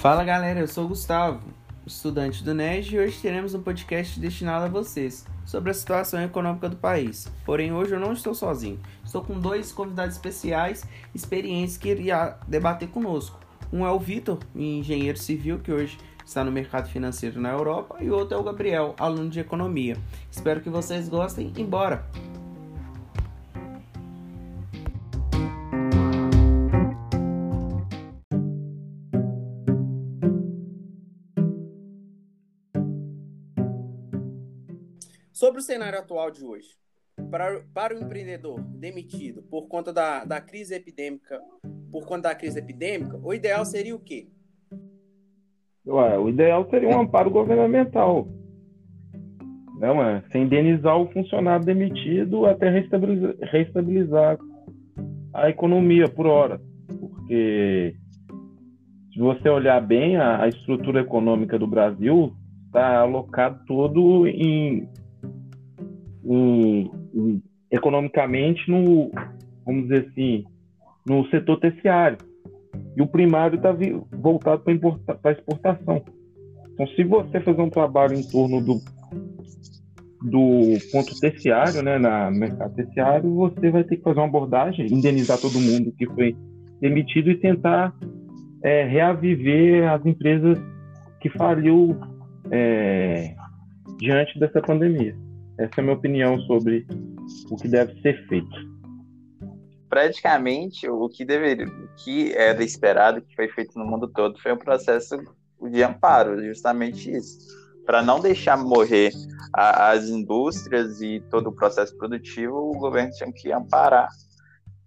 Fala galera, eu sou o Gustavo, estudante do NED, e hoje teremos um podcast destinado a vocês sobre a situação econômica do país. Porém, hoje eu não estou sozinho, estou com dois convidados especiais, experientes, que irá debater conosco. Um é o Vitor, engenheiro civil, que hoje está no mercado financeiro na Europa, e o outro é o Gabriel, aluno de economia. Espero que vocês gostem e bora! O cenário atual de hoje, para, para o empreendedor demitido por conta da, da crise epidêmica, por conta da crise epidêmica, o ideal seria o quê? Ué, o ideal seria um amparo governamental. Não é? Sem indenizar o funcionário demitido até reestabilizar a economia por hora. Porque se você olhar bem, a, a estrutura econômica do Brasil está alocado todo em um, um, economicamente no, vamos dizer assim, no setor terciário. E o primário está voltado para exportação. Então, se você fazer um trabalho em torno do, do ponto terciário, né, na mercado terciário, você vai ter que fazer uma abordagem, indenizar todo mundo que foi demitido e tentar é, reaviver as empresas que faliu é, diante dessa pandemia. Essa é a minha opinião sobre o que deve ser feito. Praticamente, o que deveria, o que era esperado, que foi feito no mundo todo, foi um processo de amparo, justamente isso, para não deixar morrer a, as indústrias e todo o processo produtivo, o governo tinha que amparar,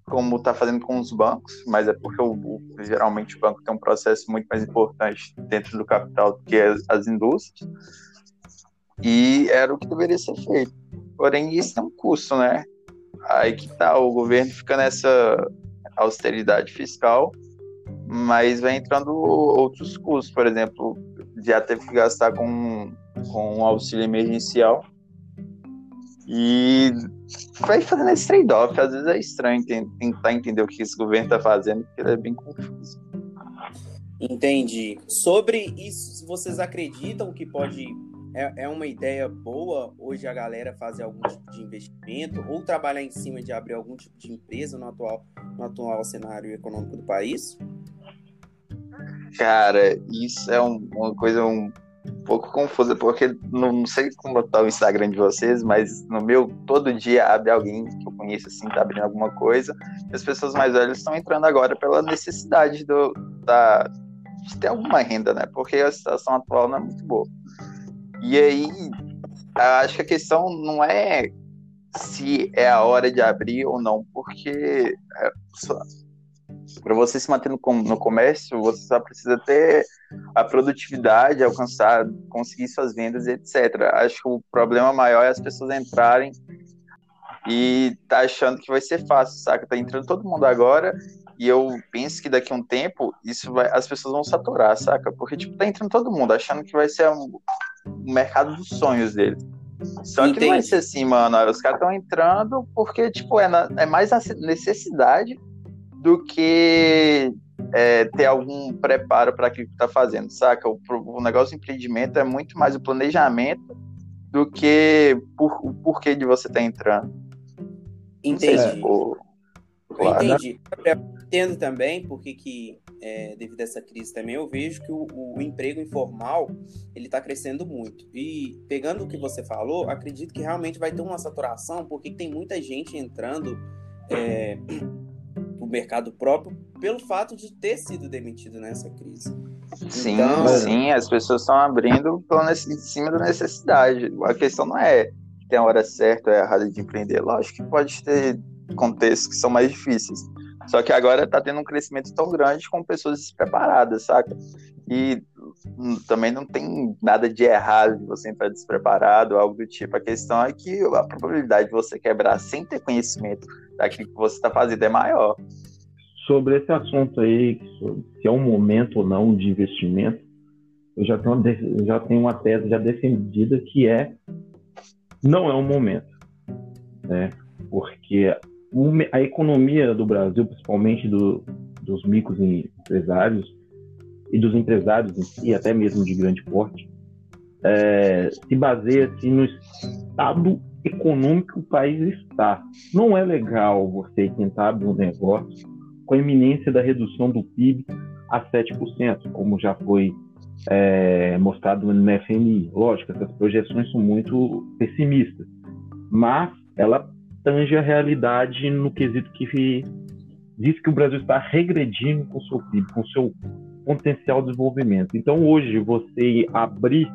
como está fazendo com os bancos, mas é porque o, o, geralmente o banco tem um processo muito mais importante dentro do capital do que as, as indústrias e era o que deveria ser feito. Porém, isso é um custo, né? Aí que tá, o governo fica nessa austeridade fiscal, mas vai entrando outros custos, por exemplo, já teve que gastar com, com um auxílio emergencial. E vai fazendo esse trade-off. Às vezes é estranho tentar entender o que esse governo está fazendo, porque ele é bem confuso. Entendi. Sobre isso, vocês acreditam que pode é, é uma ideia boa hoje a galera fazer algum tipo de investimento ou trabalhar em cima de abrir algum tipo de empresa no atual, no atual cenário econômico do país? Cara, isso é um, uma coisa um pouco confusa, porque não, sei como está o Instagram de vocês, mas no meu, todo dia abre alguém que eu conheço assim, tá abrindo alguma coisa, e as pessoas mais velhas estão entrando agora pela necessidade do, da, de ter alguma renda, né? Porque a situação atual não é muito boa. E aí, acho que a questão não é se é a hora de abrir ou não, porque é, para você se manter no, comércio, você só precisa ter a produtividade, alcançar, conseguir suas vendas, etc. Acho que o problema maior é as pessoas entrarem e tá achando que vai ser fácil, saca? Tá entrando todo mundo agora e eu penso que daqui a um tempo isso vai, as pessoas vão saturar, saca? Porque tipo tá entrando todo mundo achando que vai ser um, o mercado dos sonhos dele. Só Entendi. que não vai ser assim, mano. Os caras estão entrando porque, tipo, é, na, é mais a necessidade do que é, ter algum preparo para aquilo que tá fazendo, saca? O, o negócio do empreendimento é muito mais o planejamento do que por, o porquê de você estar tá entrando. Entendi. Se, claro. Entendi. Eu entendo também porque que é, devido a essa crise também, eu vejo que o, o emprego informal ele está crescendo muito. E pegando o que você falou, acredito que realmente vai ter uma saturação, porque tem muita gente entrando é, no mercado próprio pelo fato de ter sido demitido nessa crise. Sim, então... sim, as pessoas estão abrindo em cima da necessidade. A questão não é tem a hora certa ou errada de empreender. Lógico que pode ter contextos que são mais difíceis só que agora tá tendo um crescimento tão grande com pessoas despreparadas, saca? E também não tem nada de errado de você entrar despreparado, algo do tipo. A questão é que a probabilidade de você quebrar sem ter conhecimento daquilo que você está fazendo é maior. Sobre esse assunto aí, se é um momento ou não de investimento, eu já tenho, uma, já tenho uma tese já defendida que é não é um momento, né? Porque a economia do Brasil, principalmente do, dos micros empresários, e dos empresários em si, até mesmo de grande porte, é, se baseia assim, no estado econômico que o país está. Não é legal você tentar abrir um negócio com a iminência da redução do PIB a 7%, como já foi é, mostrado no FMI. Lógico, essas projeções são muito pessimistas, mas ela tange a realidade no quesito que diz que o Brasil está regredindo com o seu PIB, com o seu potencial de desenvolvimento. Então, hoje, você abrir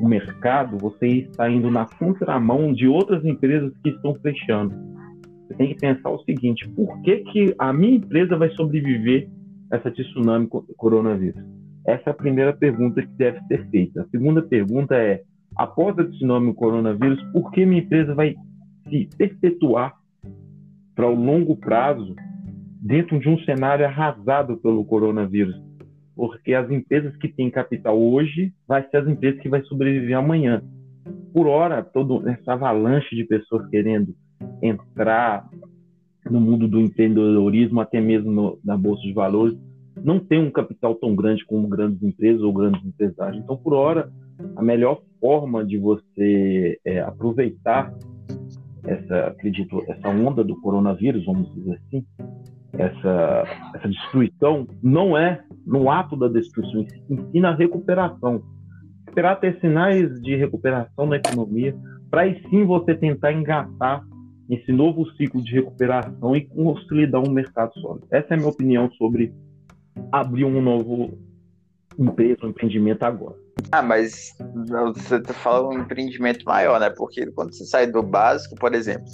o mercado, você está indo na contramão de outras empresas que estão fechando. Você tem que pensar o seguinte: por que, que a minha empresa vai sobreviver a essa tsunami coronavírus? Essa é a primeira pergunta que deve ser feita. A segunda pergunta é: após a tsunami coronavírus, por que minha empresa vai se perpetuar para o longo prazo dentro de um cenário arrasado pelo coronavírus? Porque as empresas que têm capital hoje vai ser as empresas que vai sobreviver amanhã. Por hora, toda essa avalanche de pessoas querendo entrar no mundo do empreendedorismo, até mesmo no, na bolsa de valores, não tem um capital tão grande como grandes empresas ou grandes empresários. Então, por hora, a melhor forma de você é, aproveitar essa, acredito, essa onda do coronavírus, vamos dizer assim, essa, essa destruição, não é no ato da destruição, ensina a recuperação. Esperar ter sinais de recuperação na economia, para aí sim você tentar engatar esse novo ciclo de recuperação e consolidar um mercado sólido. Essa é a minha opinião sobre abrir um novo empresa, um empreendimento agora. Ah, mas você tá fala um empreendimento maior, né? Porque quando você sai do básico, por exemplo,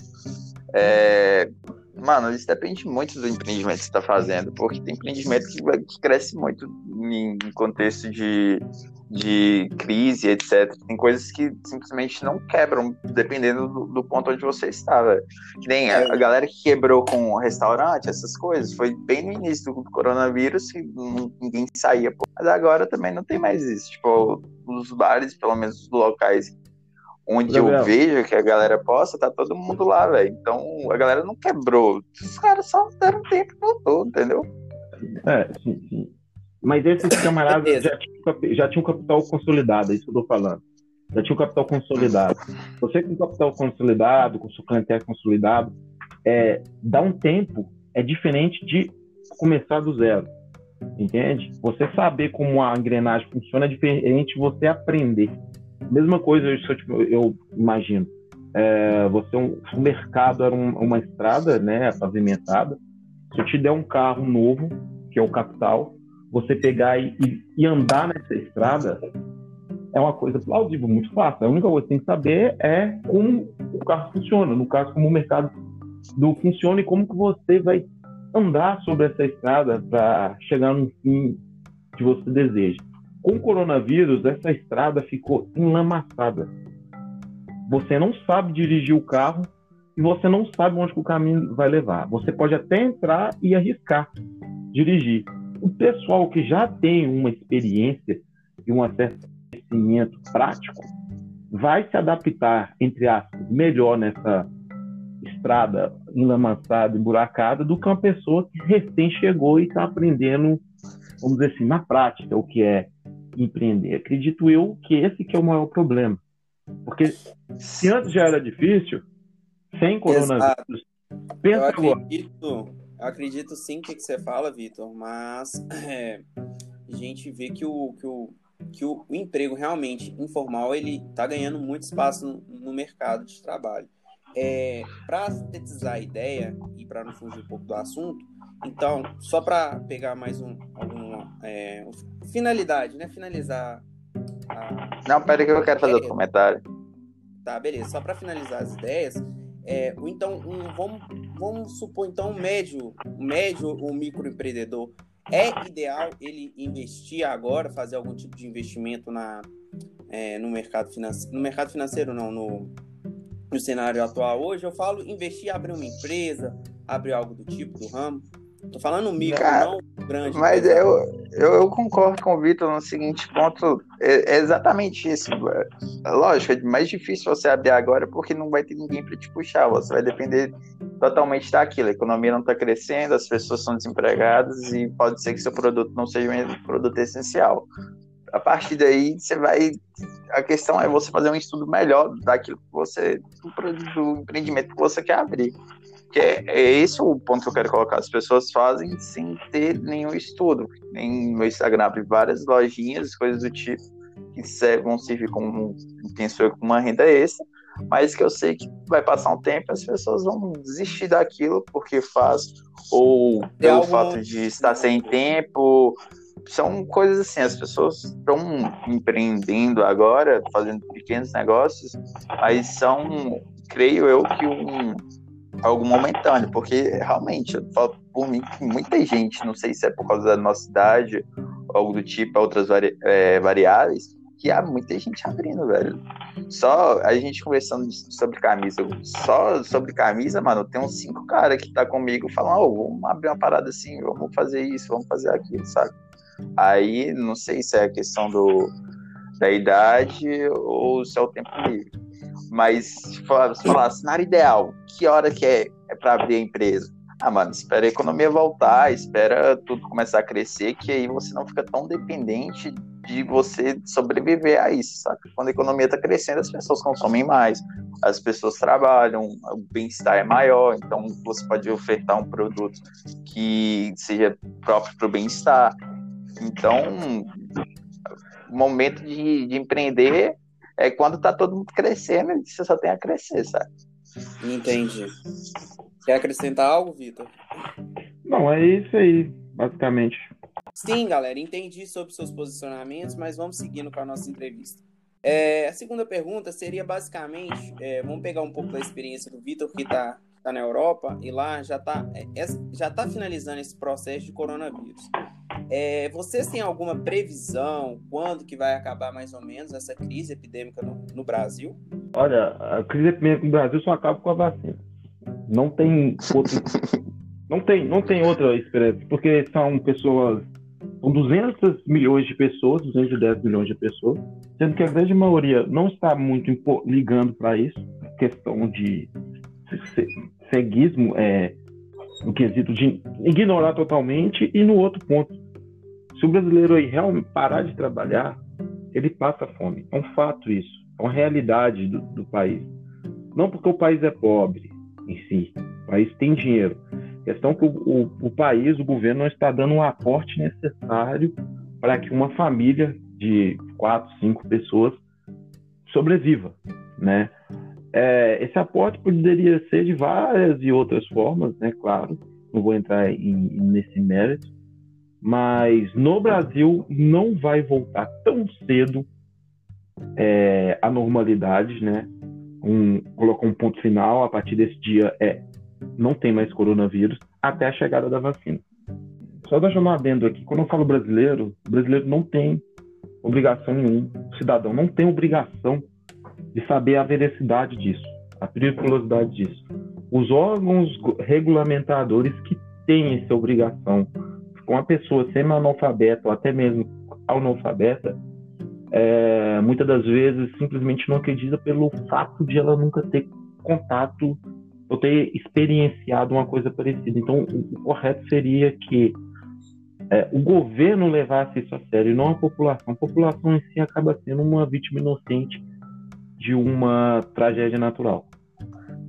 é... mano, isso depende muito do empreendimento que você está fazendo, porque tem empreendimento que, que cresce muito em contexto de de crise, etc. Tem coisas que simplesmente não quebram, dependendo do, do ponto onde você está, velho. Que nem a, a, é. galera que quebrou com o restaurante, essas coisas, foi bem no início do coronavírus que ninguém saía. Pô. Mas agora também não tem mais isso. Tipo, os bares, pelo menos os locais onde Gabriel. eu vejo que a galera posta, tá todo mundo lá, velho. Então a galera não quebrou. Os caras só deram tempo e voltou, entendeu? É, sim, sim. Mas esses camaradas já tinham, já tinham capital consolidado, é isso que eu tô falando. Já tinha um capital consolidado. Você com capital consolidado, com seu clientela consolidado, é, dá um tempo, é diferente de começar do zero. Entende? Você saber como a engrenagem funciona é diferente de você aprender. Mesma coisa, eu, tipo, eu imagino. É, você um, o mercado era um, uma estrada, né, pavimentada. Se eu te der um carro novo, que é o capital, você pegar e, e, andar nessa estrada é uma coisa plausível, muito fácil. A única coisa que você tem que saber é como o carro funciona, no caso, como o mercado do funciona e como que você vai andar sobre essa estrada para chegar no fim que você deseja. Com o coronavírus, essa estrada ficou enlamaçada. Você não sabe dirigir o carro e você não sabe onde o caminho vai levar. Você pode até entrar e arriscar dirigir, o pessoal que já tem uma experiência e um conhecimento prático vai se adaptar, entre aspas, melhor nessa estrada enlamaçada, emburacada, do que uma pessoa que recém chegou e está aprendendo, vamos dizer assim, na prática, o que é empreender. Acredito eu que esse que é o maior problema. Porque se antes já era difícil, sem coronavírus, pensa eu acredito, agora eu acredito sim que, que você fala, Vitor, mas é, a gente vê que o, que o, que o, o, emprego realmente informal ele está ganhando muito espaço no, no mercado de trabalho. É, para sintetizar a ideia e para não fugir um pouco do assunto, então, só para pegar mais um, alguma é, finalidade, né? Finalizar. A... Não, pera que eu quero fazer outro comentário. Tá, beleza. Só para finalizar as ideias, é, então, um, vamos, vamos supor, então, um médio, um médio ou microempreendedor, é ideal ele investir agora, fazer algum tipo de investimento na, é, no mercado financeiro, no mercado financeiro não, no, no cenário atual hoje, eu falo investir, abrir uma empresa, abrir algo do tipo, do ramo, Tô falando micro, Cara, não grande. Mas eu, eu, eu, concordo com o Vitor no seguinte ponto. É, é exatamente isso. Lógico, é mais difícil você abrir agora porque não vai ter ninguém para te puxar. Você vai depender totalmente daquilo. A economia não está crescendo, as pessoas são desempregadas e pode ser que seu produto não seja um produto essencial. A partir daí, você vai. A questão é você fazer um estudo melhor daquilo que você. do, empreendimento que você quer abrir. Que é, é esse o ponto que eu quero colocar. As pessoas fazem sem ter nenhum estudo. Nem no Instagram abre várias lojinhas, coisas do tipo, que vão servir como, penso eu, uma renda extra mas que eu sei que vai passar um tempo e as pessoas vão desistir daquilo porque faz, ou pelo algum... fato de estar sem tempo. São coisas assim, as pessoas estão empreendendo agora, fazendo pequenos negócios, mas são, creio eu, que um, algo momentâneo, porque realmente, eu falo por mim que muita gente, não sei se é por causa da nossa idade, algo do tipo, outras vari, é, variáveis, que há muita gente abrindo, velho. Só a gente conversando sobre camisa, só sobre camisa, mano, tem uns cinco caras que tá comigo falando, oh, vamos abrir uma parada assim, vamos fazer isso, vamos fazer aquilo, sabe? Aí não sei se é a questão do, da idade ou se é o tempo livre. Mas se falar cenário ideal, que hora que é, é para abrir a empresa? Ah, mano, espera a economia voltar, espera tudo começar a crescer, que aí você não fica tão dependente de você sobreviver a isso, sabe? Quando a economia está crescendo, as pessoas consomem mais, as pessoas trabalham, o bem-estar é maior, então você pode ofertar um produto que seja próprio para o bem-estar. Então, o momento de, de empreender é quando está todo mundo crescendo e você só tem a crescer, sabe? Entendi. Quer acrescentar algo, Vitor? Não, é isso aí, basicamente. Sim, galera, entendi sobre seus posicionamentos, mas vamos seguindo com a nossa entrevista. É, a segunda pergunta seria basicamente, é, vamos pegar um pouco da experiência do Vitor, que está tá na Europa, e lá já está é, já tá finalizando esse processo de coronavírus. É, vocês têm alguma previsão quando que vai acabar mais ou menos essa crise epidêmica no, no Brasil? Olha, a crise epidêmica no Brasil só acaba com a vacina. Não tem outro, não tem, não tem outra esperança, porque são pessoas, são 200 milhões de pessoas, 210 milhões de pessoas, sendo que a grande maioria não está muito ligando para isso, questão de ceguismo, é, no quesito de ignorar totalmente, e no outro ponto, se o brasileiro aí realmente parar de trabalhar, ele passa fome. É um fato isso, é uma realidade do, do país. Não porque o país é pobre, em si. O país tem dinheiro. Questão que o, o, o país, o governo, não está dando um aporte necessário para que uma família de quatro, cinco pessoas sobreviva, né? É, esse aporte poderia ser de várias e outras formas, né? Claro, não vou entrar em, nesse mérito, mas no Brasil não vai voltar tão cedo é, a normalidade, né? um, colocou um ponto final, a partir desse dia é não tem mais coronavírus até a chegada da vacina. Só deixar um adendo aqui, quando eu falo brasileiro, o brasileiro não tem obrigação nenhuma, o cidadão não tem obrigação de saber a veracidade disso, a periculosidade disso. Os órgãos regulamentadores que têm essa obrigação, com a pessoa semi-analfabeta ou até mesmo analfabeta, é, muitas das vezes simplesmente não acredita pelo fato de ela nunca ter contato ou ter experienciado uma coisa parecida. Então, o, correto seria que é, o governo levasse isso a sério, não a população. A população em si acaba sendo uma vítima inocente de uma tragédia natural.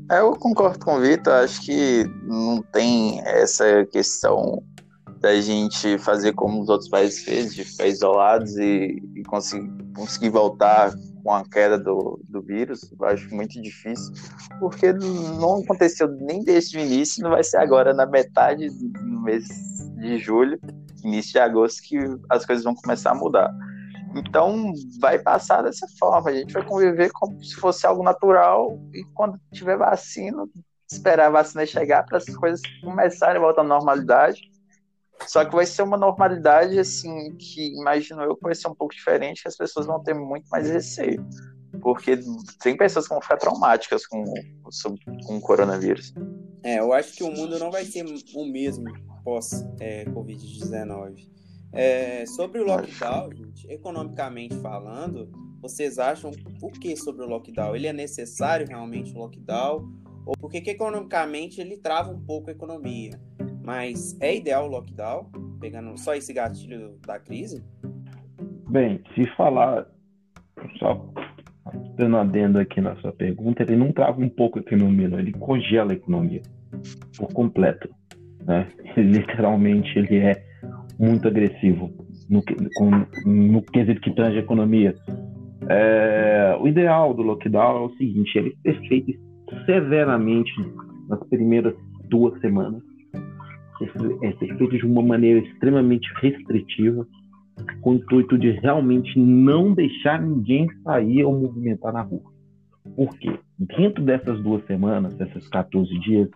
É, eu concordo com o Vitor, acho que não tem essa questão da gente fazer como os outros países fez, de ficar isolados e, e conseguir, conseguir voltar com a queda do, do vírus, acho muito difícil, porque não aconteceu nem desde o início, não vai ser agora na metade do mês de julho, início de agosto, que as coisas vão começar a mudar. Então, vai passar dessa forma, a gente vai conviver como se fosse algo natural e quando tiver vacina, esperar a vacina chegar para as coisas começarem a voltar à normalidade só que vai ser uma normalidade, assim, que imagino eu que vai ser um pouco diferente, que as pessoas vão ter muito mais receio. Porque tem pessoas que vão ficar traumáticas com, com o coronavírus. É, eu acho que o mundo não vai ser o mesmo pós-Covid-19. É, sobre o lockdown, gente, economicamente falando, vocês acham o que sobre o lockdown? Ele é necessário realmente o lockdown? ou porque que economicamente ele trava um pouco a economia. Mas é ideal o lockdown, pegando só esse gatilho da crise? Bem, se falar, só dando adendo aqui na sua pergunta, ele não trava um pouco a economia, não, ele congela a economia por completo. Né? Ele, literalmente ele é muito agressivo no, no quesito que tange a economia. É, o ideal do lockdown é o seguinte: ele ser feito severamente nas primeiras duas semanas, é ser feito de uma maneira extremamente restritiva, com o intuito de realmente não deixar ninguém sair ou movimentar na rua. Porque dentro dessas duas semanas, essas 14 dias,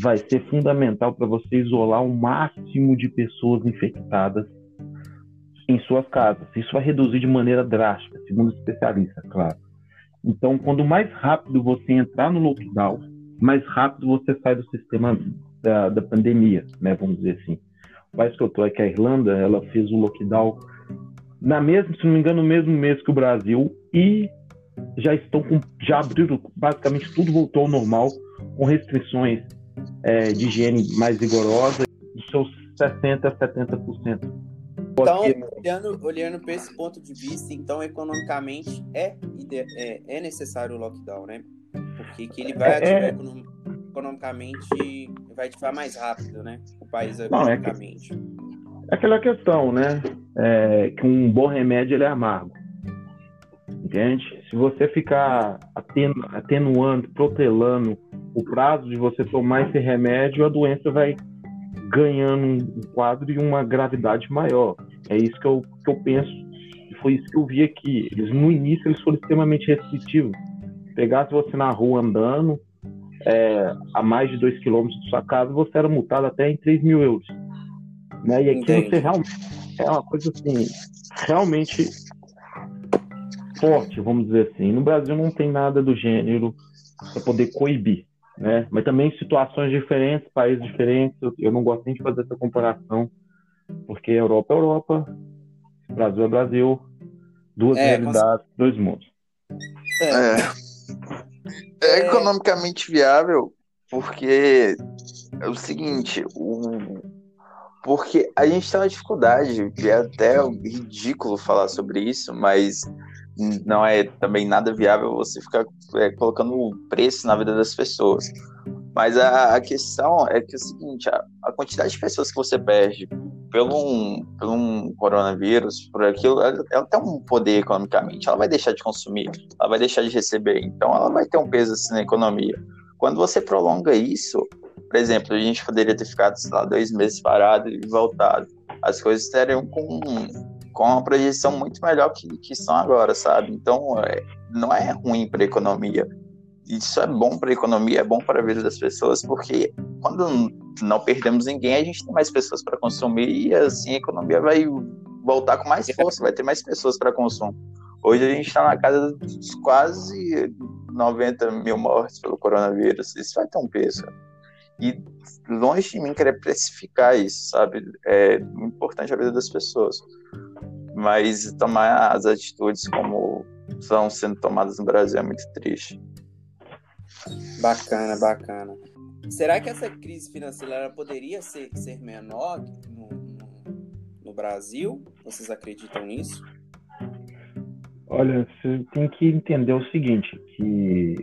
vai ser fundamental para você isolar o máximo de pessoas infectadas em suas casas. Isso vai reduzir de maneira drástica, segundo especialistas, claro. Então, quando mais rápido você entrar no lockdown, mais rápido você sai do sistema da, da pandemia, né? Vamos dizer assim. O país que eu estou aqui, a Irlanda, ela fez o lockdown na mesma, se não me engano, no mesmo mês que o Brasil e já estão com, já abriram basicamente tudo voltou ao normal com restrições é, de higiene mais rigorosas dos seus 60 a 70%. Então, olhando, olhando para esse ponto de vista, então, economicamente, é, é, é necessário o lockdown, né? Porque que ele vai é, ativar é... economicamente, vai ativar mais rápido, né? O país economicamente. Não, é, que... é aquela questão, né? É, que um bom remédio ele é amargo. Entende? Se você ficar atenu, atenuando, protelando o prazo de você tomar esse remédio, a doença vai ganhando um quadro e uma gravidade maior. É isso que eu, que eu penso. E foi isso que eu vi aqui. Eles, no início, eles foram extremamente restritivos. Pegasse você na rua andando, é, a mais de 2 quilômetros de sua casa, você era multado até em 3 mil euros. Né? E aqui Entendi. você realmente é uma coisa assim, realmente forte, vamos dizer assim. No Brasil não tem nada do gênero para poder coibir né? Mas também situações diferentes, países diferentes. Eu, não gosto nem de fazer essa comparação, porque Europa é Europa, Brasil é Brasil, duas é, realidades, dois mundos. É. é. é. economicamente viável porque é o seguinte, o... porque a gente tem uma dificuldade, é até ridículo falar sobre isso, mas não é também nada viável você ficar é, colocando o preço na vida das pessoas. Mas a, a questão é que é o seguinte, a, a, quantidade de pessoas que você perde pelo um, pelo um coronavírus, por aquilo, ela, ela, tem um poder economicamente, ela vai deixar de consumir, ela vai deixar de receber, então ela vai ter um peso assim na economia. Quando você prolonga isso, por exemplo, a gente poderia ter ficado, sei lá, dois meses parado e voltado. As coisas estariam com com uma projeção muito melhor que, que são agora, sabe? Então, é, não é ruim para a economia. Isso é bom para a economia, é bom para a vida das pessoas, porque quando não perdemos ninguém, a gente tem mais pessoas para consumir e assim a economia vai voltar com mais força, vai ter mais pessoas para consumo. Hoje a gente está na casa dos quase 90 mil mortes pelo coronavírus. Isso vai ter um peso. E longe de mim querer precificar isso, sabe? É importante a vida das pessoas mas tomar as atitudes como estão sendo tomadas no Brasil é muito triste. Bacana, bacana. Será que essa crise financeira poderia ser, ser menor no, no, no Brasil? Vocês acreditam nisso? Olha, você tem que entender o seguinte, que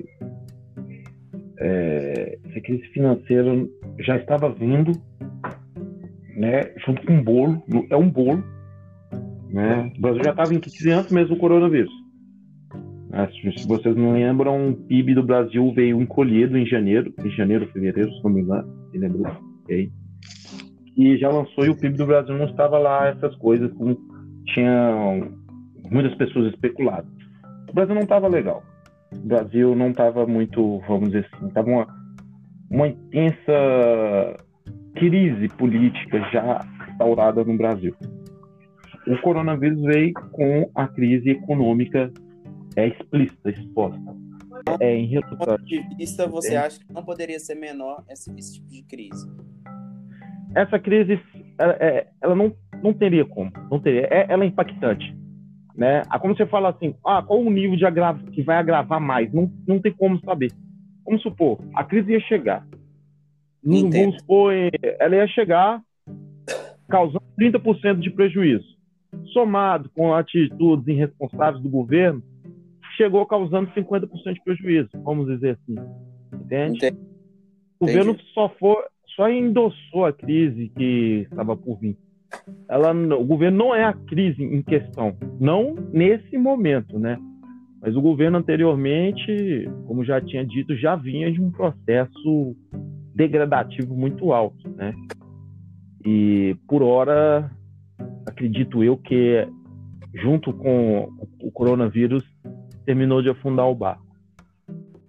é, essa crise financeira já estava vindo, né, junto com um bolo, é um bolo né? O Brasil já estava em crise antes mesmo do coronavírus. Né? Se vocês não lembram, o PIB do Brasil veio encolhido em janeiro, em janeiro, fevereiro, se não me engano, lembro, okay? e já lançou e o PIB do Brasil não estava lá essas coisas como tinham muitas pessoas especulado. O Brasil não estava legal. O Brasil não estava muito, vamos dizer assim, estava uma, uma intensa crise política já instaurada no Brasil o coronavírus veio com a crise econômica é explícita, exposta. É em Do ponto de vista, você é. acha que não poderia ser menor esse, esse tipo de crise? Essa crise, ela, é, ela não, não teria como, não teria. É, ela é impactante, né? Ah, como você fala assim, ah, qual o nível de agravo que vai agravar mais? Não, não tem como saber. vamos supor, a crise ia chegar. Entendo. Vamos supor, ela ia chegar causando 30% de prejuízo. Somado com atitudes irresponsáveis do governo, chegou causando 50% de prejuízo, vamos dizer assim. Entende? Entendi. O governo só, for, só endossou a crise que estava por vir. Ela, o governo não é a crise em questão, não nesse momento, né? Mas o governo anteriormente, como já tinha dito, já vinha de um processo degradativo muito alto, né? E por hora, acredito eu que junto com o coronavírus terminou de afundar o barco.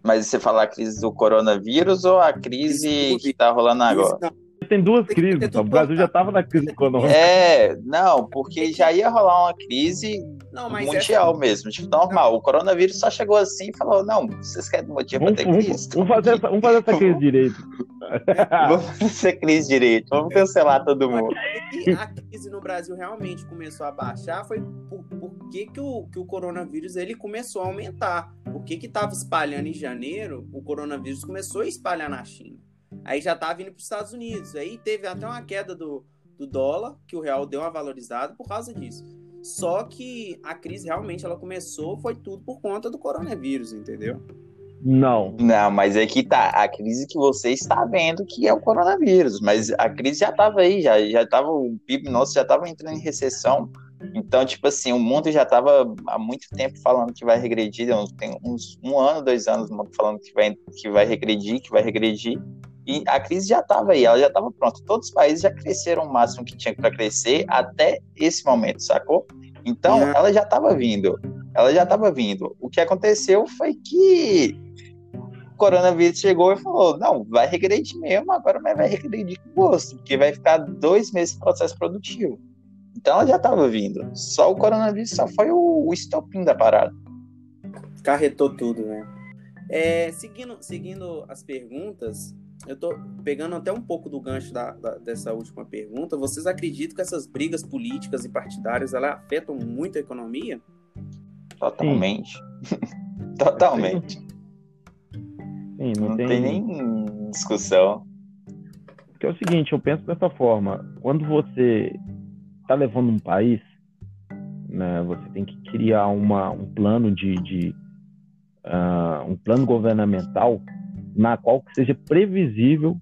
Mas você fala a crise do coronavírus ou a crise que está rolando agora? Tem duas crises. O Brasil já estava na crise econômica. É, não, porque já ia rolar uma crise não, mundial essa... mesmo, tipo, normal. O coronavírus só chegou assim e falou: não, vocês querem motivo para ter crise? Vamos, fazer essa, vamos fazer essa crise direito. vamos fazer crise direito, vamos cancelar todo mundo. E a crise no Brasil realmente começou a baixar foi por, por que, que, o, que o coronavírus ele começou a aumentar. Por que estava espalhando em janeiro, o coronavírus começou a espalhar na China. Aí já estava indo para os Estados Unidos. Aí teve até uma queda do, do dólar, que o real deu uma valorizada por causa disso. Só que a crise realmente ela começou, foi tudo por conta do coronavírus, entendeu? Não. Não, mas é que tá. A crise que você está vendo que é o coronavírus. Mas a crise já estava aí, já, já tava, o PIB nosso já estava entrando em recessão. Então, tipo assim, o mundo já estava há muito tempo falando que vai regredir. Tem uns um ano, dois anos falando que vai, que vai regredir, que vai regredir. E a crise já estava aí, ela já estava pronta. Todos os países já cresceram o máximo que tinha para crescer até esse momento, sacou? Então, é. ela já estava vindo. Ela já estava vindo. O que aconteceu foi que o coronavírus chegou e falou: não, vai regredir mesmo, agora mas vai regredir com gosto, porque vai ficar dois meses de processo produtivo. Então ela já estava vindo. Só o coronavírus só foi o, o estopim da parada. Carretou tudo, né? É, seguindo, seguindo as perguntas, eu tô pegando até um pouco do gancho da, da, dessa última pergunta. Vocês acreditam que essas brigas políticas e partidárias elas afetam muito a economia? Totalmente. Totalmente. Sim, não, não tem... tem nem discussão. Porque é o seguinte, eu penso dessa forma. Quando você está levando um país, né, você tem que criar uma, um plano de, de uh, um plano governamental na qual que seja previsível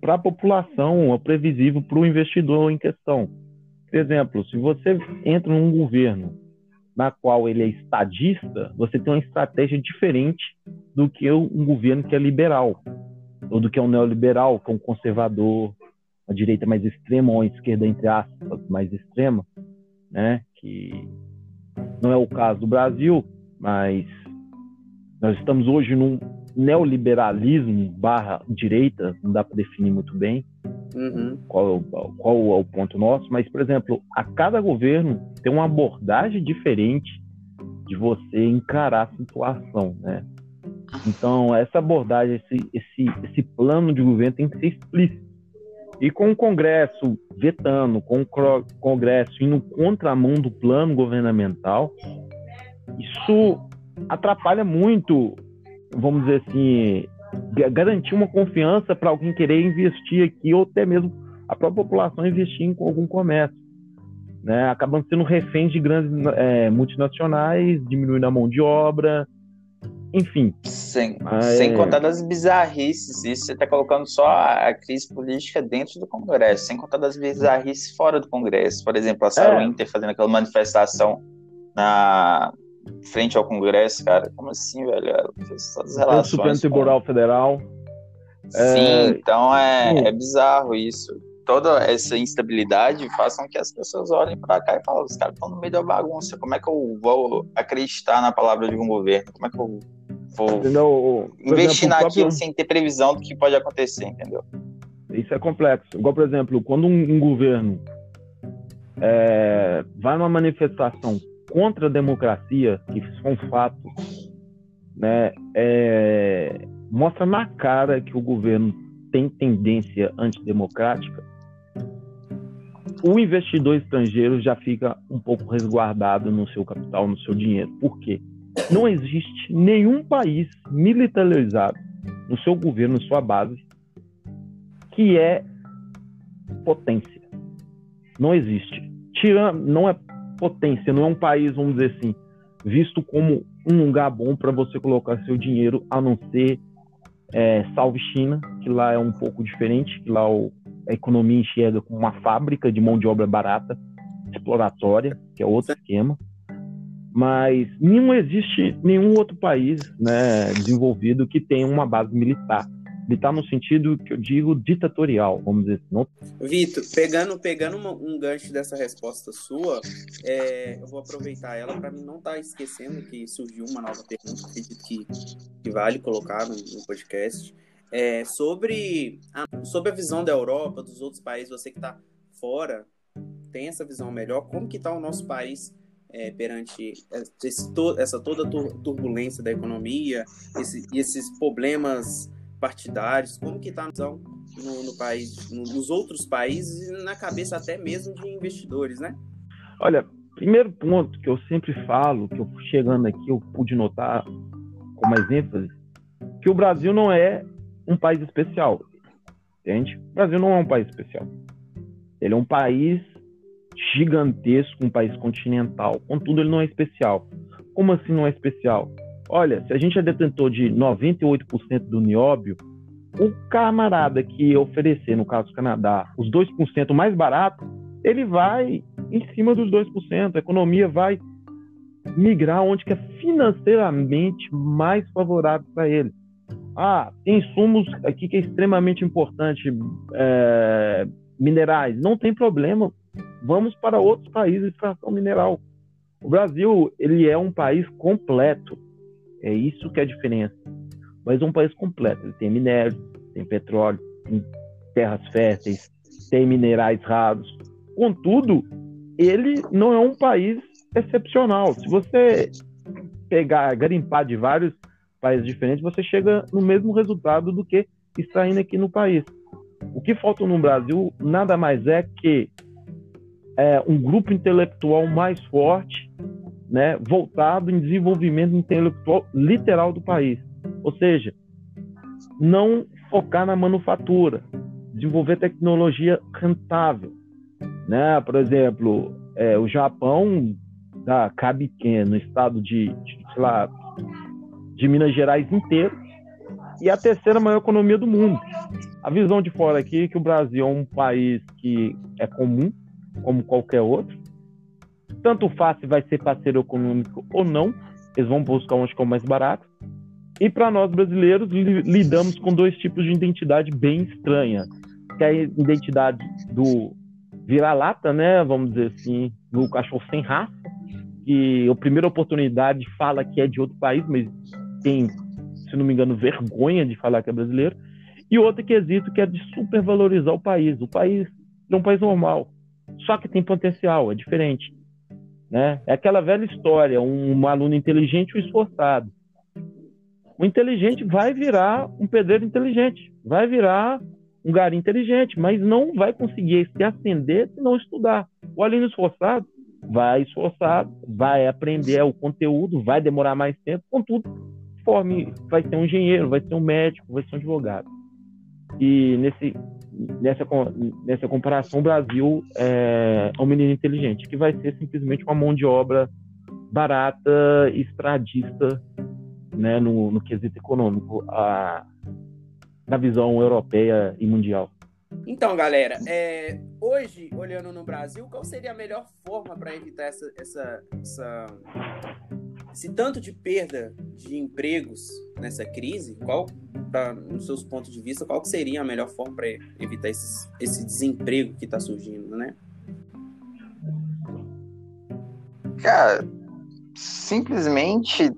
para a população, ou previsível para o investidor em questão. Por exemplo, se você entra num governo na qual ele é estadista, você tem uma estratégia diferente do que um governo que é liberal, ou do que é um neoliberal, que é um conservador, uma direita mais extrema ou uma esquerda entre aspas mais extrema, né? Que não é o caso do Brasil, mas nós estamos hoje num neoliberalismo barra direita, não dá para definir muito bem uhum. qual, qual é o ponto nosso, mas, por exemplo, a cada governo tem uma abordagem diferente de você encarar a situação, né? Então, essa abordagem, esse, esse, esse plano de governo tem que ser explícito. E com o Congresso vetando, com o Congresso indo contramão do plano governamental, isso atrapalha muito vamos dizer assim, garantir uma confiança para alguém querer investir aqui ou até mesmo a própria população investir em algum comércio. Né? Acabando sendo reféns de grandes é, multinacionais, diminuindo a mão de obra, enfim. Sem, sem contar das bizarrices, isso você está colocando só a crise política dentro do Congresso, sem contar das bizarrices fora do Congresso. Por exemplo, a Sarah é. Winter fazendo aquela manifestação na, frente ao Congresso, cara. Como assim, velho? Todas as relações. Supremo Tribunal Federal. Sim, é... então é, é bizarro isso. Toda essa instabilidade faz com que as pessoas olhem para cá e falem: os caras estão no meio da bagunça. Como é que eu vou acreditar na palavra de um governo? Como é que eu vou não, investir exemplo, naquilo próprio... sem ter previsão do que pode acontecer, entendeu? Isso é complexo. Igual, por exemplo, quando um, um governo é, vai numa manifestação contra a democracia, que são fatos, né, é, mostra na cara que o governo tem tendência antidemocrática, o investidor estrangeiro já fica um pouco resguardado no seu capital, no seu dinheiro. Por quê? não existe nenhum país militarizado no seu governo, sua base, que é potência. Não existe. Não é potência, não é um país, vamos dizer assim, visto como um lugar bom para você colocar seu dinheiro, a não ser é, salve China, que lá é um pouco diferente, que lá o, a economia enxerga como uma fábrica de mão de obra barata, exploratória, que é outro esquema. Mas não existe nenhum outro país né, desenvolvido que tenha uma base militar militar no sentido que eu digo ditatorial, vamos dizer assim. Vitor, pegando, pegando uma, um gancho dessa resposta sua, é, eu vou aproveitar ela para não estar tá esquecendo que surgiu uma nova pergunta, que, que vale colocar no, no podcast. É, sobre, a, sobre a visão da Europa, dos outros países, você que está fora, tem essa visão melhor, como que está o nosso país é, perante esse, essa toda turbulência da economia, esse, esses problemas partidários, como que está no, no país, nos outros países e na cabeça até mesmo de investidores, né? Olha, primeiro ponto que eu sempre falo, que eu chegando aqui eu pude notar com mais ênfase, que o Brasil não é um país especial, entende? O Brasil não é um país especial. Ele é um país gigantesco, um país continental. Contudo, ele não é especial. Como assim não é especial? Olha, se a gente é detentor de 98% do nióbio, o camarada que oferecer, no caso do Canadá, os 2% mais barato, ele vai em cima dos 2%. A economia vai migrar onde que é financeiramente mais favorável para ele. Ah, tem insumos aqui que é extremamente importante, é, minerais. Não tem problema. Vamos para outros países de extração mineral. O Brasil, ele é um país completo. É isso que é a diferença. Mas um país completo. Ele tem minério, tem petróleo, tem terras férteis, tem minerais raros. Contudo, ele não é um país excepcional. Se você pegar, garimpar de vários países diferentes, você chega no mesmo resultado do que extraindo aqui no país. O que falta no Brasil nada mais é que é, um grupo intelectual mais forte né, voltado em desenvolvimento intelectual literal do país. Ou seja, não focar na manufatura, desenvolver tecnologia rentável. Né? Por exemplo, é, o Japão da Kabiken, no estado de, de, lá, de Minas Gerais inteiro, e a terceira maior economia do mundo. A visão de fora aqui é que o Brasil é um país que é comum, como qualquer outro, tanto faz se vai ser parceiro econômico ou não, eles vão buscar onde o mais barato. E para nós brasileiros, lidamos com dois tipos de identidade bem estranha, que é a identidade do vira-lata, né, vamos dizer assim, do cachorro sem raça, que a primeira oportunidade fala que é de outro país, mas tem, se não me engano, vergonha de falar que é brasileiro. E outro quesito que é de supervalorizar o país. O país é um país normal, só que tem potencial, é diferente. Né? É aquela velha história, um, um aluno inteligente e um esforçado. O inteligente vai virar um pedreiro inteligente, vai virar um gari inteligente, mas não vai conseguir se ascender se não estudar. O aluno esforçado vai esforçar, vai aprender o conteúdo, vai demorar mais tempo, contudo, forme, vai ser um engenheiro, vai ser um médico, vai ser um advogado. E nesse, nessa, nessa comparação, o Brasil é, é um menino inteligente, que vai ser simplesmente uma mão de obra barata, estradista, né, no, no quesito econômico, a, na visão europeia e mundial. Então, galera, é, hoje, olhando no Brasil, qual seria a melhor forma para evitar essa, essa, essa, esse tanto de perda de empregos nessa crise? Qual, pra, nos seus pontos de vista, qual seria a melhor forma para evitar esses, esse desemprego que está surgindo, né? Cara, simplesmente,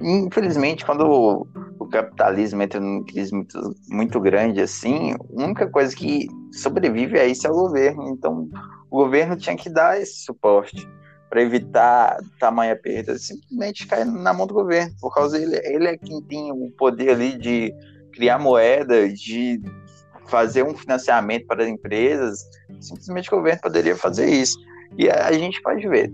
infelizmente, quando o, o capitalismo entra numa crise muito, muito grande assim, a única coisa que sobrevive a isso é o governo. Então, o governo tinha que dar esse suporte para evitar tamanha perda, simplesmente cai na mão do governo, por causa dele, ele é quem tem o poder ali de criar moeda, de fazer um financiamento para as empresas, simplesmente o governo poderia fazer isso. E a, gente pode ver,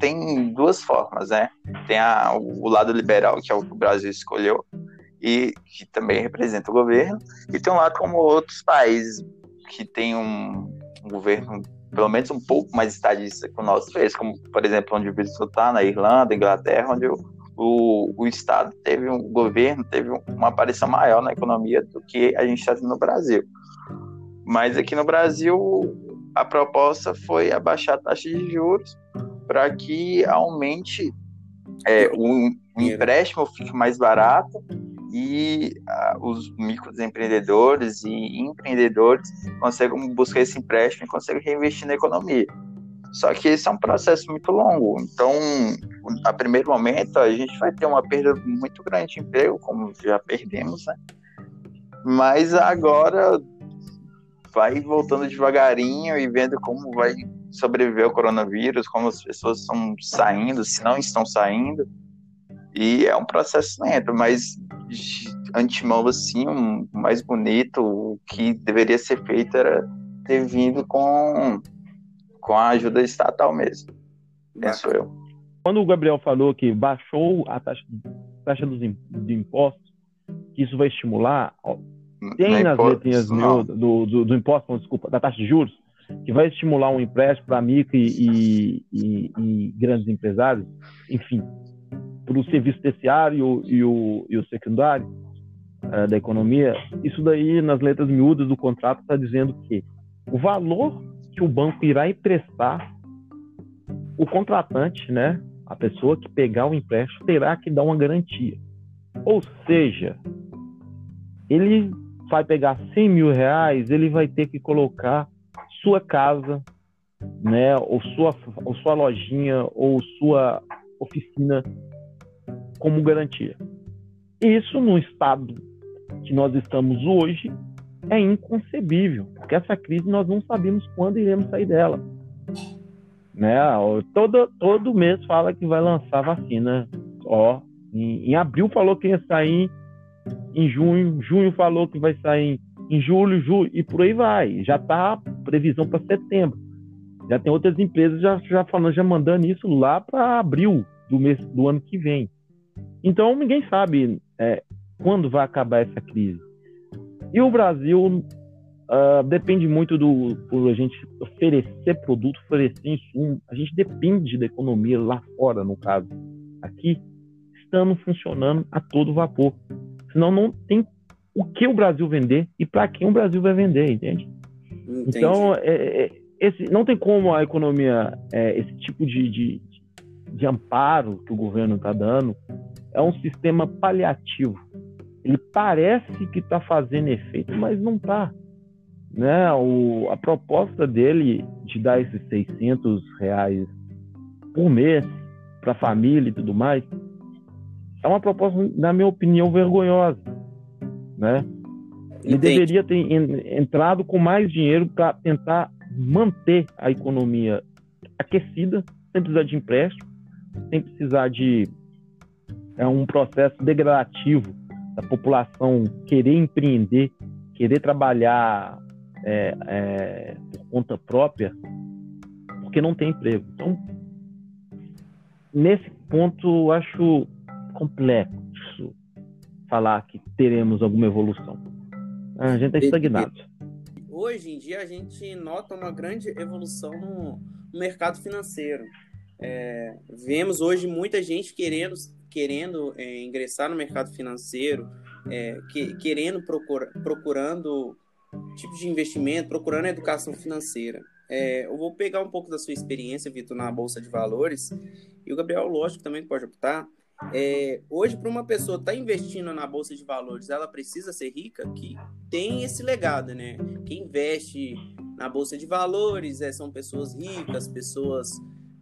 tem duas formas, né? Tem a, o lado liberal, que é o que o Brasil escolheu, e que também representa o governo, e tem um lado como outros países que tem um, um governo pelo menos um pouco mais estadista que o nosso fez, como por exemplo onde o Brasil está, na Irlanda, Inglaterra, onde o, o, o Estado teve um o governo, teve uma aparição maior na economia do que a gente está tendo no Brasil. Mas aqui no Brasil a proposta foi abaixar a taxa de juros para que aumente é, o, o empréstimo fique mais barato e uh, os microempreendedores e empreendedores conseguem buscar esse empréstimo e conseguem reinvestir na economia. Só que esse é um processo muito longo. Então, a primeiro momento, a gente vai ter uma perda muito grande de emprego, como já perdemos, né? Mas agora vai voltando devagarinho e vendo como vai sobreviver o coronavírus, como as pessoas estão saindo, se não estão saindo. E é um processo lento, mas de antemão, assim, o mais bonito, o que deveria ser feito era ter vindo com, com a ajuda estatal mesmo. Penso eu. Quando o Gabriel falou que baixou a taxa, taxa dos, impostos, que isso vai estimular, ó, tem nas letrinhas do, do, do, do imposto, desculpa, da taxa de juros, que vai estimular um empréstimo para micro e, e, e, grandes empresários, enfim, para o serviço terciário e o, e o secundário uh, da economia, isso daí, nas letras miúdas do contrato, está dizendo que o valor que o banco irá emprestar, o contratante, né, a pessoa que pegar o empréstimo, terá que dar uma garantia. Ou seja, ele vai pegar 100 mil reais, ele vai ter que colocar sua casa, né, ou sua, ou sua lojinha, ou sua oficina como garantia. Isso no estado que nós estamos hoje é inconcebível, porque essa crise nós não sabemos quando iremos sair dela. Né? Todo, todo mês fala que vai lançar vacina. Ó, em, em abril falou que ia sair em junho, junho falou que vai sair em julho, julho e por aí vai. Já está previsão para setembro. Já tem outras empresas já, já falando, já mandando isso lá para abril do mês do ano que vem. Então ninguém sabe é, quando vai acabar essa crise. E o Brasil uh, depende muito do por a gente oferecer produto, oferecer insumo. A gente depende da economia lá fora, no caso. Aqui, estando funcionando a todo vapor. Senão não tem o que o Brasil vender e para quem o Brasil vai vender, entende? Entendi. Então, é, é, esse, não tem como a economia, é, esse tipo de, de, de amparo que o governo está dando, é um sistema paliativo. Ele parece que está fazendo efeito, mas não está. Né? O, a proposta dele de dar esses 600 reais por mês para a família e tudo mais é uma proposta, na minha opinião, vergonhosa. Né? Ele Entendi. deveria ter entrado com mais dinheiro para tentar manter a economia aquecida, sem precisar de empréstimo, sem precisar de é um processo degradativo da população querer empreender, querer trabalhar é, é, por conta própria, porque não tem emprego. Então, nesse ponto, acho complexo falar que teremos alguma evolução. A gente está estagnado. Hoje em dia, a gente nota uma grande evolução no mercado financeiro. É, vemos hoje muita gente querendo querendo é, ingressar no mercado financeiro, é, que, querendo procura, procurando tipo de investimento, procurando educação financeira. É, eu vou pegar um pouco da sua experiência, Vitor, na Bolsa de Valores, e o Gabriel, lógico, também pode optar. É, hoje, para uma pessoa estar tá investindo na Bolsa de Valores, ela precisa ser rica, que tem esse legado, né? Quem investe na Bolsa de Valores é, são pessoas ricas, pessoas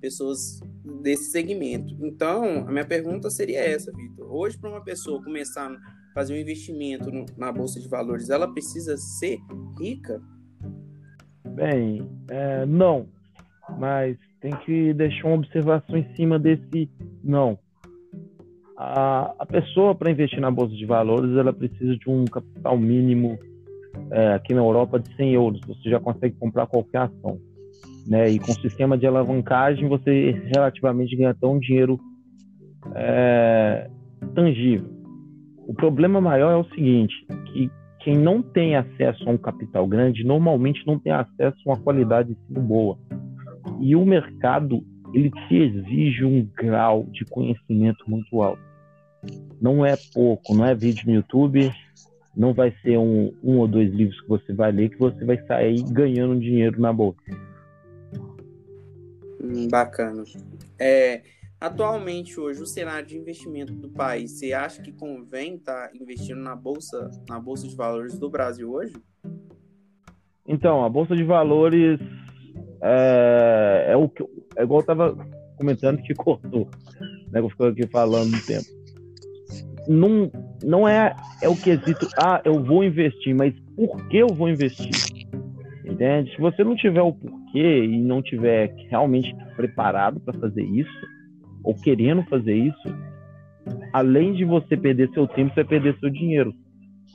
pessoas desse segmento. Então, a minha pergunta seria essa, Vitor. Hoje, para uma pessoa começar a fazer um investimento na Bolsa de Valores, ela precisa ser rica? Bem, é, não. Mas tem que deixar uma observação em cima desse não. A, a pessoa, para investir na Bolsa de Valores, ela precisa de um capital mínimo é, aqui na Europa de 100 euros. Você já consegue comprar qualquer ação. Né? E com o sistema de alavancagem você relativamente ganha até um dinheiro é, tangível. O problema maior é o seguinte, que quem não tem acesso a um capital grande normalmente não tem acesso a uma qualidade de boa. E o mercado ele te exige um grau de conhecimento muito alto. Não é pouco, não é vídeo no YouTube, não vai ser um, um ou dois livros que você vai ler que você vai sair ganhando dinheiro na bolsa. Hum, bacana. É, atualmente, hoje, o cenário de investimento do país, você acha que convém estar tá investindo na bolsa, na bolsa de valores do Brasil hoje? Então, a bolsa de valores é, é o que é igual eu estava comentando que cortou, né? Eu fico aqui falando no tempo não, não é, é o quesito, ah, eu vou investir, mas por que eu vou investir? Entende? Se você não tiver o porquê e não tiver realmente preparado para fazer isso, ou querendo fazer isso, além de você perder seu tempo, você vai perder seu dinheiro.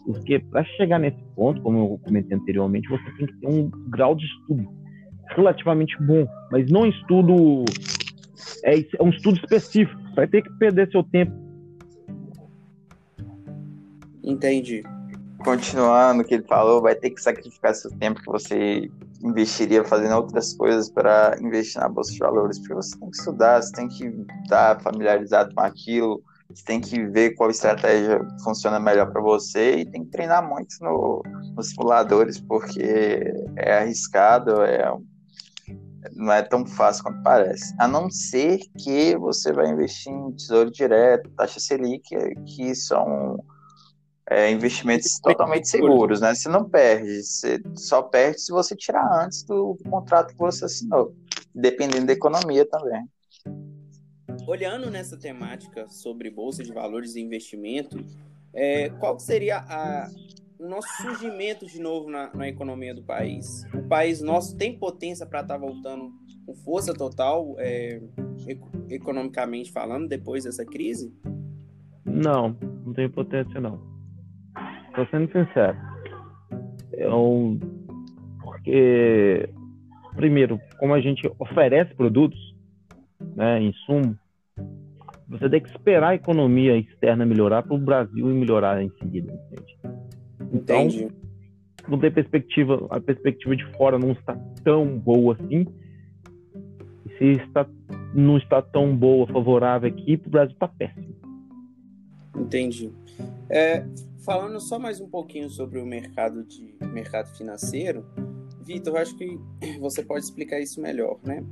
Porque para chegar nesse ponto, como eu comentei anteriormente, você tem que ter um grau de estudo relativamente bom, mas não estudo é, é um estudo específico. Você vai ter que perder seu tempo Entendi. Continuando o que ele falou, vai ter que sacrificar seu tempo que você investiria fazendo outras coisas para investir na bolsa de valores, porque você tem que estudar, você tem que estar familiarizado com aquilo, você tem que ver qual estratégia funciona melhor para você e tem que treinar muito no, nos simuladores, porque é arriscado, é, não é tão fácil quanto parece. A não ser que você vai investir em tesouro direto, taxa Selic, que são é, investimentos totalmente seguros, né? Você não perde, você só perde se você tirar antes do, contrato que você assinou, dependendo da economia também. Olhando nessa temática sobre bolsa de valores e investimento, é, qual seria a, o nosso surgimento de novo na, na, economia do país? O país nosso tem potência para estar tá voltando com força total, é, economicamente falando, depois dessa crise? Não, não tem potência não. Tô sendo sincero. Eu, porque, primeiro, como a gente oferece produtos, né, insumo, você tem que esperar a economia externa melhorar para o Brasil melhorar em seguida, entende? Então, Entendi. não tem perspectiva, a perspectiva de fora não está tão boa assim. E se está, não está tão boa, favorável aqui, para o Brasil está péssimo. Entendi. É, falando só mais um pouquinho sobre o mercado de mercado financeiro, Vitor, acho que você pode explicar isso melhor, né?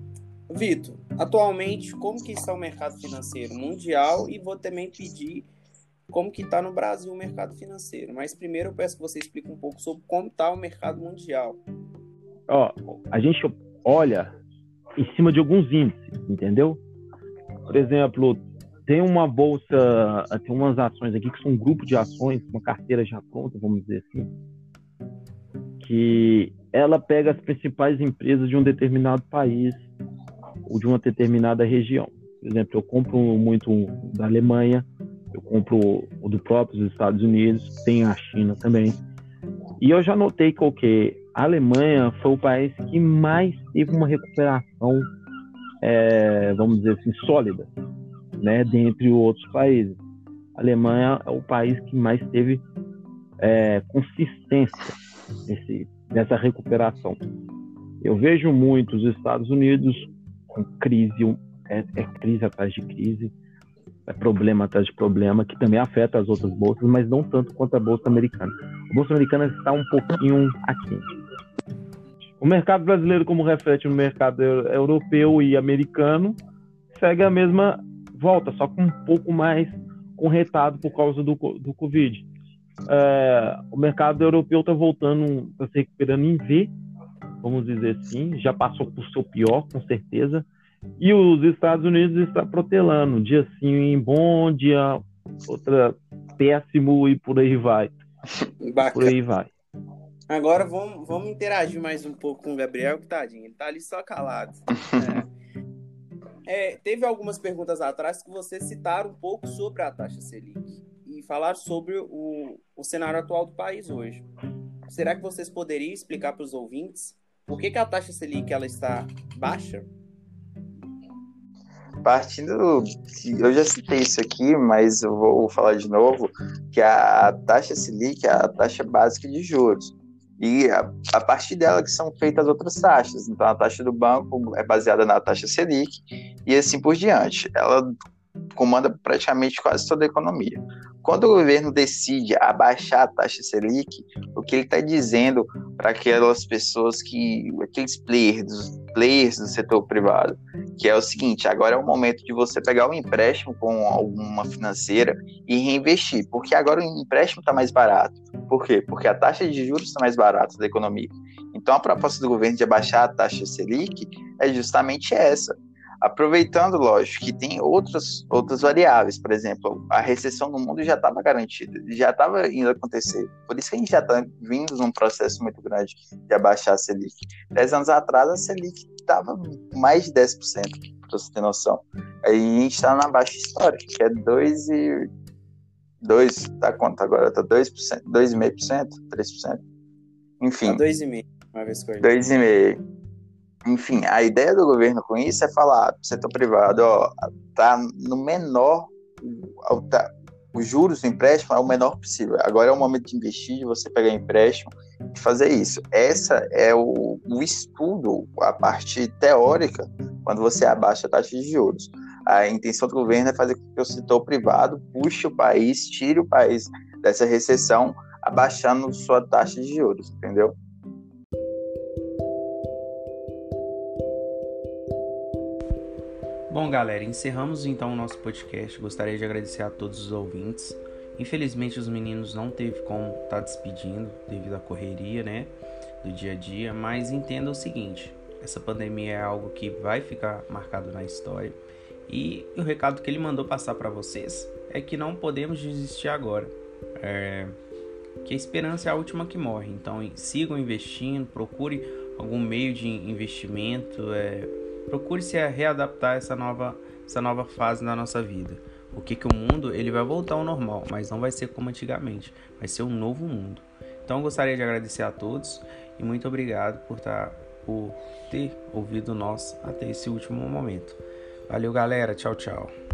Vitor, atualmente como que está o mercado financeiro mundial e vou também pedir como que está no Brasil o mercado financeiro. Mas primeiro eu peço que você explique um pouco sobre como está o mercado mundial. Ó, a gente olha em cima de alguns índices, entendeu? Por exemplo, tem uma bolsa, tem umas ações aqui que são um grupo de ações, uma carteira já pronta, vamos dizer assim, que ela pega as principais empresas de um determinado país ou de uma determinada região. Por exemplo, eu compro muito da Alemanha, eu compro o do próprio Estados Unidos, tem a China também. E eu já notei que okay, a Alemanha foi o país que mais teve uma recuperação, é, vamos dizer assim, sólida né, dentre outros países. A Alemanha é o país que mais teve é, consistência nesse, nessa recuperação. Eu vejo muito os Estados Unidos com crise, é, é crise atrás de crise, é problema atrás de problema, que também afeta as outras bolsas, mas não tanto quanto a bolsa americana. A bolsa americana está um pouquinho aqui. O mercado brasileiro, como reflete no mercado europeu e americano, segue a mesma volta, só com um pouco mais corretado por causa do, do Covid. É, o mercado europeu está voltando, está se recuperando em V, vamos dizer assim, já passou por seu pior, com certeza. E os Estados Unidos está protelando, dia sim bom, dia outra péssimo e por aí vai. Bacana. Por aí vai. Agora vamos, vamos interagir mais um pouco com o Gabriel, que tadinho, ele tá ali só calado. É. É, teve algumas perguntas atrás que você citaram um pouco sobre a taxa Selic e falar sobre o, o cenário atual do país hoje. Será que vocês poderiam explicar para os ouvintes Por que, que a taxa Selic ela está baixa? Partindo, eu já citei isso aqui, mas eu vou falar de novo, que a taxa Selic é a taxa básica de juros. E a, a partir dela que são feitas as outras taxas. Então, a taxa do banco é baseada na taxa Selic e assim por diante. Ela comanda praticamente quase toda a economia. Quando o governo decide abaixar a taxa Selic, o que ele está dizendo para aquelas pessoas que, aqueles players, players do setor privado, que é o seguinte: agora é o momento de você pegar um empréstimo com alguma financeira e reinvestir, porque agora o empréstimo está mais barato. Por quê? Porque a taxa de juros está mais barata da economia. Então a proposta do governo de abaixar a taxa Selic é justamente essa Aproveitando, lógico, que tem outras, outras variáveis, por exemplo, a recessão no mundo já estava garantida, já estava indo acontecer. Por isso que a gente já está vindo num processo muito grande de abaixar a Selic. Dez anos atrás, a Selic estava mais de 10%, para você ter noção. Aí a gente está na baixa histórica, que é 2 e... 2, tá quanto agora? Está 2%, 2,5%, 3%? Enfim. Tá 2,5%, uma vez que 2,5%. Enfim, a ideia do governo com isso é falar pro setor privado, ó, tá no menor, tá, os juros do empréstimo é o menor possível. Agora é o momento de investir, de você pegar empréstimo e fazer isso. Essa é o, o estudo, a parte teórica, quando você abaixa a taxa de juros. A intenção do governo é fazer com que o setor privado puxe o país, tire o país dessa recessão, abaixando sua taxa de juros, entendeu? Bom, galera, encerramos então o nosso podcast. Gostaria de agradecer a todos os ouvintes. Infelizmente, os meninos não teve como estar tá despedindo devido à correria, né, do dia a dia, mas entenda o seguinte: essa pandemia é algo que vai ficar marcado na história. E o recado que ele mandou passar para vocês é que não podemos desistir agora. É, que a esperança é a última que morre. Então, sigam investindo, procure algum meio de investimento. É, procure se readaptar a essa nova, essa nova fase da nossa vida. Porque que o mundo ele vai voltar ao normal, mas não vai ser como antigamente, vai ser um novo mundo. Então gostaria de agradecer a todos e muito obrigado por, tá, por ter ouvido nós até esse último momento. Valeu, galera. Tchau, tchau.